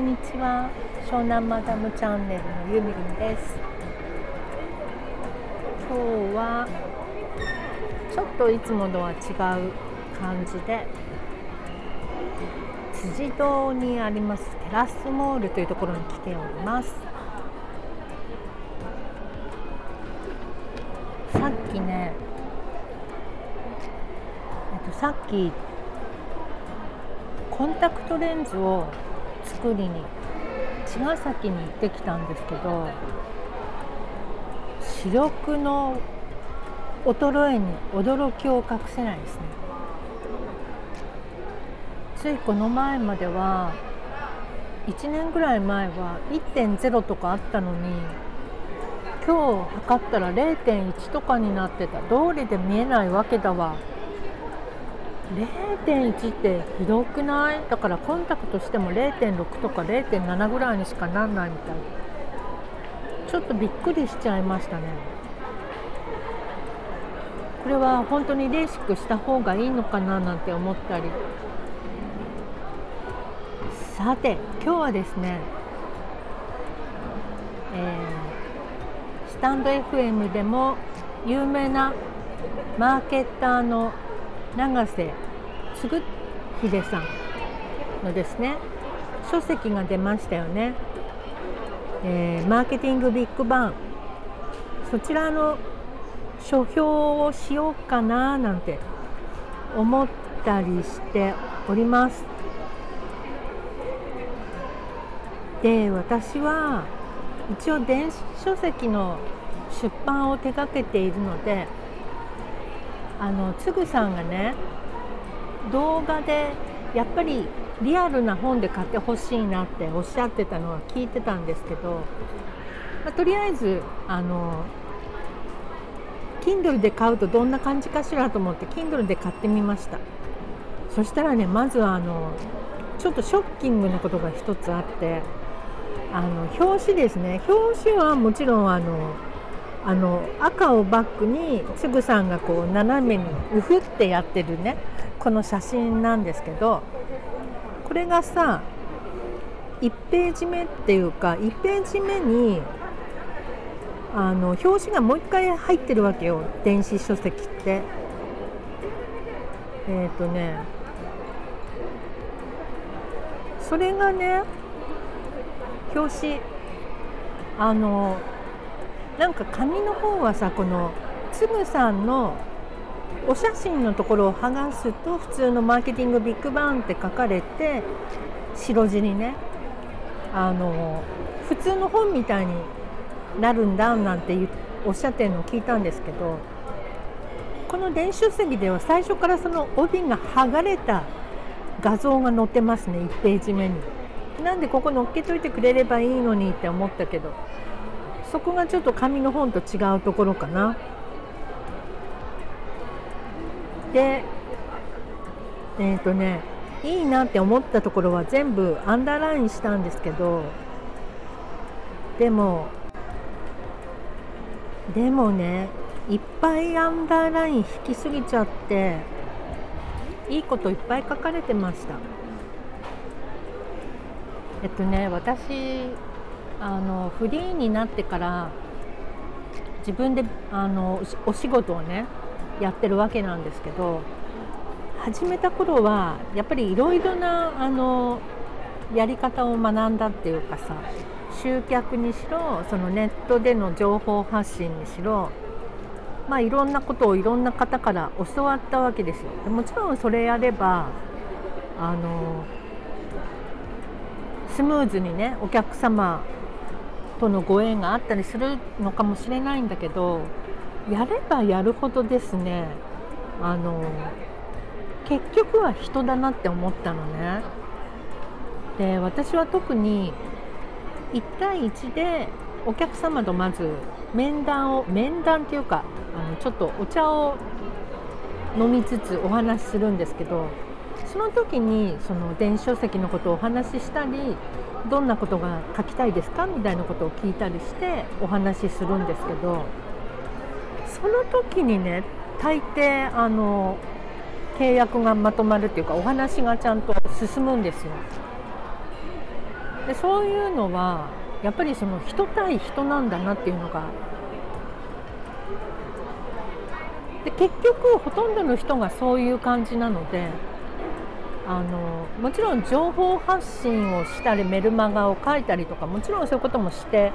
こんにちは。湘南マダムチャンネルのゆみりんです。今日はちょっといつもとは違う感じで辻堂にありますテラスモールというところに来ております。さっきねえっとさっきコンタクトレンズを作りに茅ヶ崎に行ってきたんですけど視力の衰えに驚きを隠せないですね。ついこの前までは1年ぐらい前は1.0とかあったのに今日測ったら0.1とかになってた。通りで見えないわけだわ。0.1ってひどくない？だからコンタクトしても0.6とか0.7ぐらいにしかなんないみたい。ちょっとびっくりしちゃいましたね。これは本当にレーシックした方がいいのかななんて思ったり。さて今日はですね、えー、スタンド FM でも有名なマーケッターの永瀬嗣秀さんのですね書籍が出ましたよね、えー、マーケティングビッグバン。そちらの書評をしようかななんて思ったりしております。で私は一応電子書籍の出版を手掛けているのであのつぐさんがね動画でやっぱりリアルな本で買ってほしいなっておっしゃってたのは聞いてたんですけど、まあ、とりあえずあの Kindle で買うとどんな感じかしらと思って Kindle で買ってみました。そしたらねまずはあのちょっとショッキングなことが一つあってあの表紙ですね。表紙はもちろんあのあの赤をバックにつぐさんがこう斜めにうふってやってるねこの写真なんですけどこれがさ1ページ目っていうか1ページ目にあの表紙がもう一回入ってるわけよ電子書籍って。えっ、ー、とねそれがね表紙あのなんか紙の方はさこのつぐさんのお写真のところを剥がすと普通のマーケティングビッグバンって書かれて白地にねあの普通の本みたいになるんだなんておっしゃってるのを聞いたんですけどこの電子書籍では最初からその帯が剥がれた画像が載ってますね1ページ目に。なんでここ載っけといてくれればいいのにって思ったけどそこがちょっと紙の本と違うところかな。でえっ、ー、とねいいなって思ったところは全部アンダーラインしたんですけどでもでもねいっぱいアンダーライン引きすぎちゃっていいこといっぱい書かれてましたえっとね私あのフリーになってから自分であのお仕事をねやってるわけなんですけど始めた頃はやっぱりいろいろなあのやり方を学んだっていうかさ集客にしろそのネットでの情報発信にしろまあいろんなことをいろんな方から教わったわけですよ。もちろんそれやればあのスムーズにねお客様とのご縁があったりするのかもしれないんだけどやればやるほどですねあの結局は人だなって思ったのね。で私は特に1対1でお客様とまず面談を面談っていうかあのちょっとお茶を飲みつつお話しするんですけどその時にその電子書籍のことをお話ししたりどんなことが書きたいですかみたいなことを聞いたりしてお話しするんですけどその時にね大抵あの契約がまとまるっていうかお話がちゃんと進むんですよ。でそういうのはやっぱりその人対人なんだなっていうのがで結局ほとんどの人がそういう感じなのであのもちろん情報発信をしたりメルマガを書いたりとかもちろんそういうこともして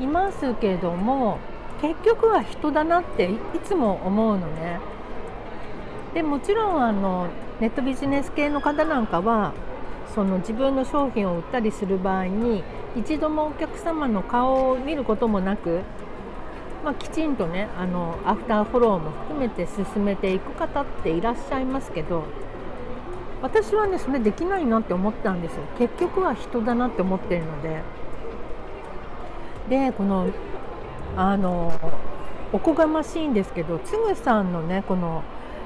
いますけども結局は人だなっていつも思うのね。でもちろんあのネットビジネス系の方なんかはその自分の商品を売ったりする場合に一度もお客様の顔を見ることもなく、まあ、きちんとねあのアフターフォローも含めて進めていく方っていらっしゃいますけど私はねそれできないなって思ったんですよ。結局は人だなって思ってるので。でこのあのおこがましいんですけどつぐさんのねこの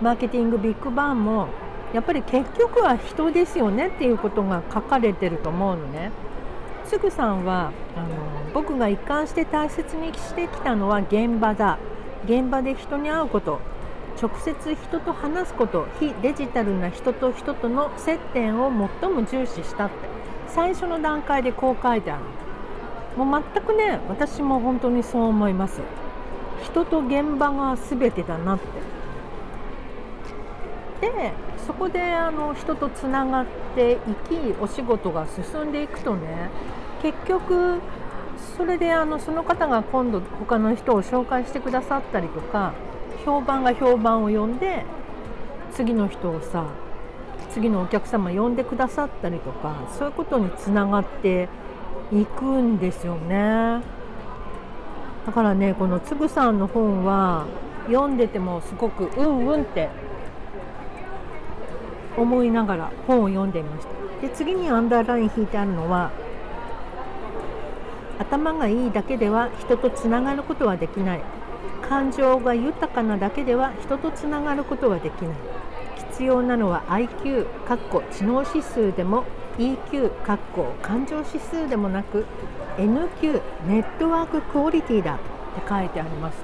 マーケティングビッグバンもやっぱり結局は人ですよねっていうことが書かれてると思うのね。つぐさんはあの僕が一貫して大切にしてきたのは現場だ。現場で人に会うこと。直接人と話すこと非デジタルな人と人との接点を最も重視したって。最初の段階でこう書いてある。もう全くね私も本当にそう思います。人と現場が全てだなって。でそこであの人とつながっていきお仕事が進んでいくとね結局それであのその方が今度他の人を紹介してくださったりとか評判が評判を呼んで次の人をさ次のお客様呼んでくださったりとかそういうことにつながっていくんですよね。だからねこのつぶさんの本は読んでてもすごくうんうんって思いながら本を読んでいました。で次にアンダーライン引いてあるのは頭がいいだけでは人とつながることはできない。感情が豊かなだけでは人とつながることはできない。必要なのは IQ かっこ知能指数でも EQ かっこ感情指数でもなく NQ ネットワーククオリティだって書いてあります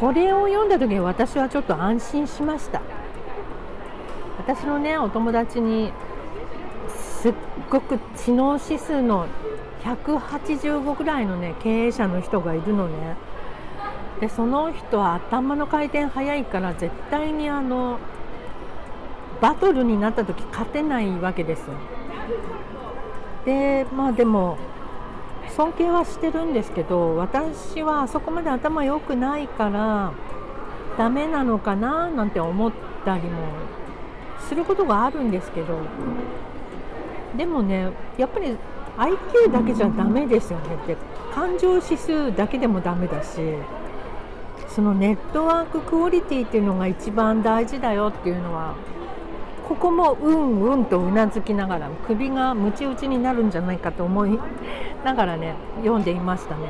これを読んだ時に私はちょっと安心しました。私のねお友達にすっごく知能指数の185ぐらいのね経営者の人がいるのね。でその人は頭の回転早いから絶対にあのバトルになった時勝てないわけですでまあでも尊敬はしてるんですけど私はあそこまで頭良くないからダメなのかななんて思ったりもすることがあるんですけど。でもねやっぱり IQ だけじゃダメですよねって感情指数だけでもダメだし。そのネットワーククオリティっていうのが一番大事だよっていうのはここもうんうんとうなずきながら首がムチ打ちになるんじゃないかと思いながらね読んでいましたね。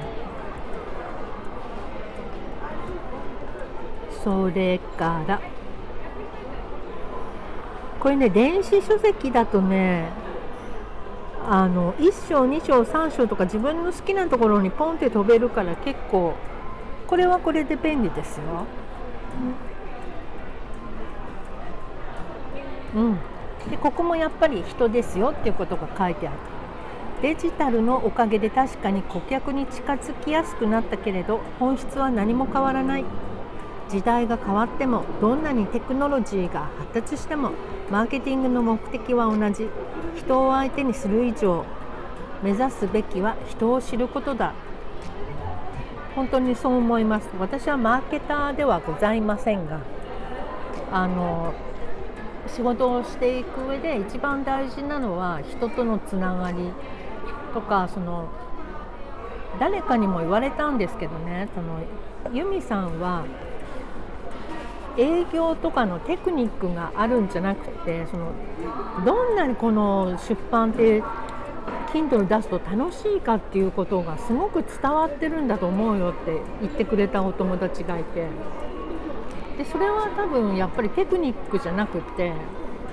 それからこれね電子書籍だとねあの1章2章3章とか自分の好きなところにポンって飛べるから結構これはこれで便利ですよ。うん、でここもやっぱり人ですよっていうことが書いてある。デジタルのおかげで確かに顧客に近づきやすくなったけれど本質は何も変わらない。時代が変わってもどんなにテクノロジーが発達してもマーケティングの目的は同じ。人を相手にする以上目指すべきは人を知ることだ本当にそう思います。私はマーケターではございませんがあの仕事をしていく上で一番大事なのは人とのつながりとかその誰かにも言われたんですけどねそのユミさんは営業とかのテクニックがあるんじゃなくてそのどんなにこの出版って Kindle 出すと楽しいかっていうことがすごく伝わってるんだと思うよって言ってくれたお友達がいて。でそれは多分やっぱりテクニックじゃなくて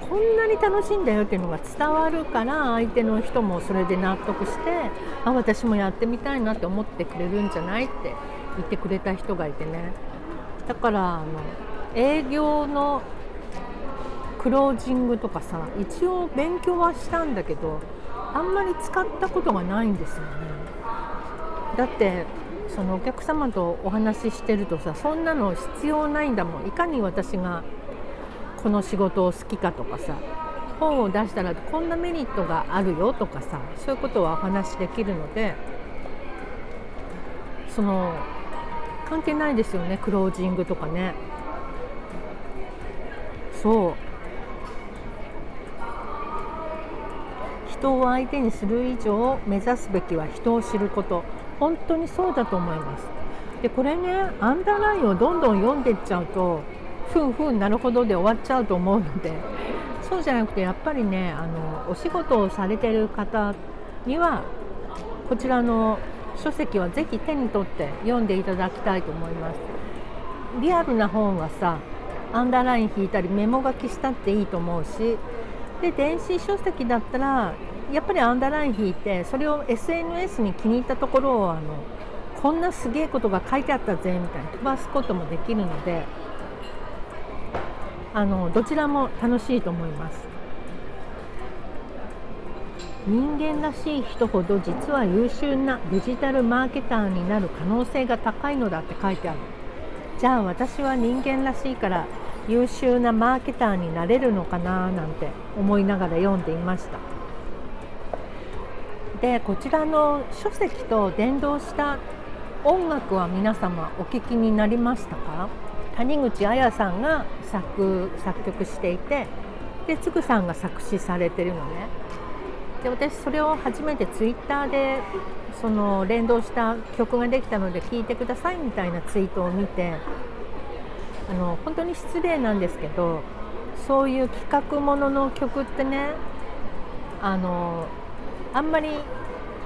こんなに楽しいんだよっていうのが伝わるから相手の人もそれで納得してあ私もやってみたいなって思ってくれるんじゃないって言ってくれた人がいてね。だからあの営業のクロージングとかさ一応勉強はしたんだけどあんまり使ったことがないんですよね。だってそのお客様とお話ししてるとさそんなの必要ないんだもん。いかに私がこの仕事を好きかとかさ本を出したらこんなメリットがあるよとかさそういうことはお話しできるのでその関係ないですよね。クロージングとかね。そう。人を相手にする以上目指すべきは人を知ること。本当にそうだと思います。でこれねアンダーラインをどんどん読んでいっちゃうとふんふんなるほどで終わっちゃうと思うのでそうじゃなくてやっぱりねあのお仕事をされてる方にはこちらの書籍はぜひ手に取って読んでいただきたいと思います。リアルな本はさアンダーライン引いたりメモ書きしたっていいと思うしで電子書籍だったらやっぱりアンダーライン引いてそれを SNS に気に入ったところをあのこんなすげえことが書いてあったぜみたいに飛ばすこともできるのであのどちらも楽しいと思います。人間らしい人ほど実は優秀なデジタルマーケターになる可能性が高いのだって書いてある。じゃあ私は人間らしいから優秀なマーケターになれるのかななんて思いながら読んでいました。でこちらの書籍と連動した音楽は皆様お聴きになりましたか？谷口彩さんが作作曲していてでつぐさんが作詞されてるのね。で私それを初めてツイッターでその連動した曲ができたので聴いてくださいみたいなツイートを見てあの本当に失礼なんですけどそういう企画ものの曲ってねあのあんまり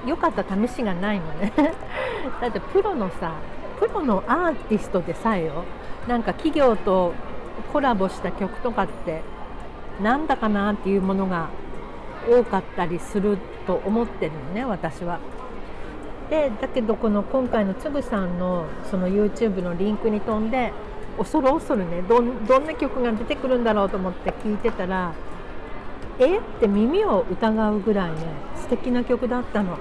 良かった試しがないのね だってプロのさプロのアーティストでさえよなんか企業とコラボした曲とかってなんだかなっていうものが多かったりすると思ってるのね私は。でだけどこの今回のつぐさんのその YouTube のリンクに飛んで恐る恐るねどんどんな曲が出てくるんだろうと思って聞いてたらえ？って耳を疑うぐらいね素敵な曲だったの。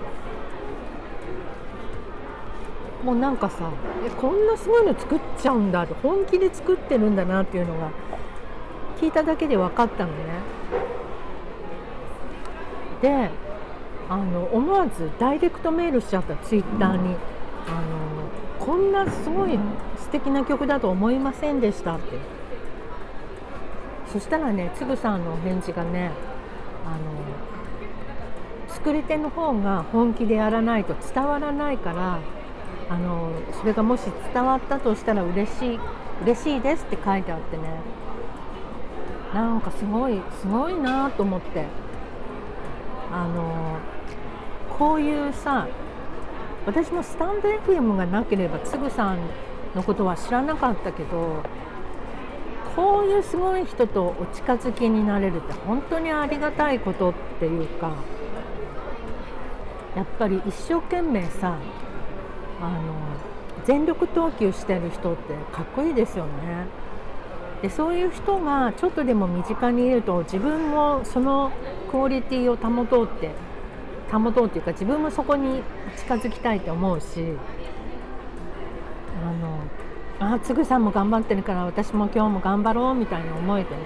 もうなんかさえこんなすごいの作っちゃうんだって本気で作ってるんだなっていうのが聞いただけで分かったのね。であの思わずダイレクトメールしちゃったツイッターに、あのこんなすごい素敵な曲だと思いませんでしたって。そしたらねつぐさんのお返事がねあの作り手の方が本気でやらないと伝わらないからあのそれがもし伝わったとしたら嬉しい嬉しいですって書いてあってね。なんかすごいすごいなと思って。あのこういうさ私もスタンド FM がなければつぐさんのことは知らなかったけどこういうすごい人とお近づきになれるって本当にありがたいことっていうかやっぱり一生懸命さあの全力投球してる人ってかっこいいですよね。でそういう人がちょっとでも身近にいると自分もそのクオリティを保とうって保とうっていうか自分もそこに近づきたいって思うしあのあつぐさんも頑張ってるから私も今日も頑張ろうみたいに思えてね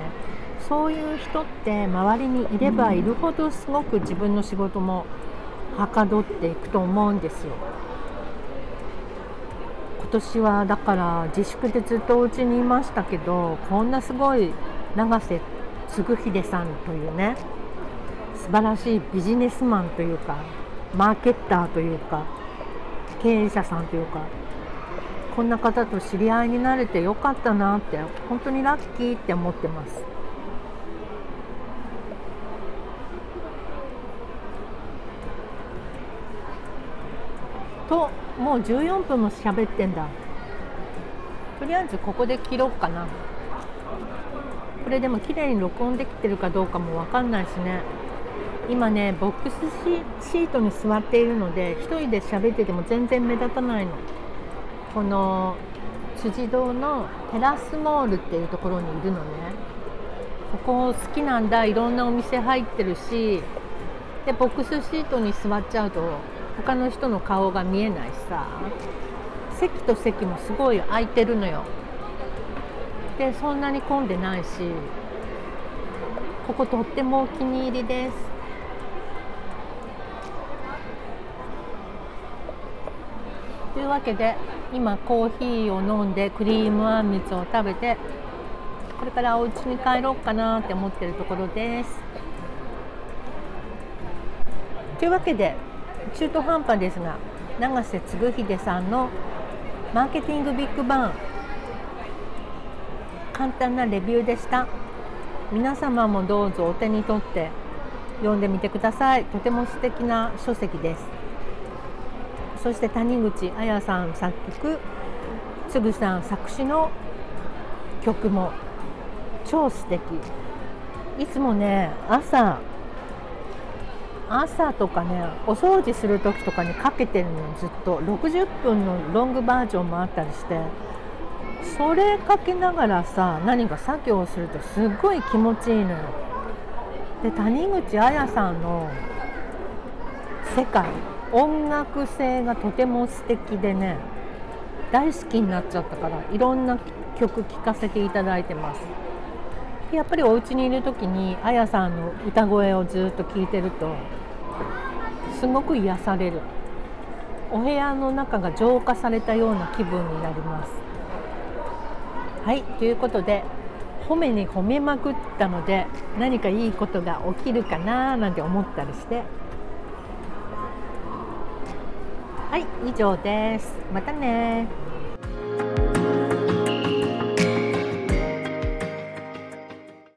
そういう人って周りにいればいるほどすごく自分の仕事もはかどっていくと思うんですよ。今年はだから自粛でずっとお家にいましたけどこんなすごい永瀬嗣秀さんというね素晴らしいビジネスマンというかマーケッターというか経営者さんというかこんな方と知り合いになれてよかったなって本当にラッキーって思ってます。ともう14分も喋ってんだ。とりあえずここで切ろうかな。これでも綺麗に録音できてるかどうかも分かんないしね。今ねボックスシートに座っているので1人で喋ってても全然目立たないの。この辻堂のテラスモールっていうところにいるのね。ここ好きなんだ。いろんなお店入ってるし。でボックスシートに座っちゃうと他の人の顔が見えないしさ。席と席もすごい空いてるのよ。でそんなに混んでないし。こことってもお気に入りですというわけで今コーヒーを飲んでクリームあんみつを食べてこれからお家に帰ろうかなって思ってるところです。というわけで中途半端ですが永瀬嗣秀さんの「マーケティングビッグバン」簡単なレビューでした。皆様もどうぞお手に取って読んでみてください。とても素敵な書籍です。そして谷口彩さん作曲つぐさん作詞の曲も超素敵。いつもね朝朝とかねお掃除する時とかにかけてるのずっと。60分のロングバージョンもあったりして。それかけながらさ何か作業をするとすっごい気持ちいいのよ。で谷口彩さんの世界音楽性がとても素敵でね大好きになっちゃったからいろんな曲聴かせていただいてます。やっぱりお家にいる時にあやさんの歌声をずっと聞いてるとすごく癒される。お部屋の中が浄化されたような気分になります。はいということで褒めに褒めまくったので何かいいことが起きるかななんて思ったりしてはい以上です。またね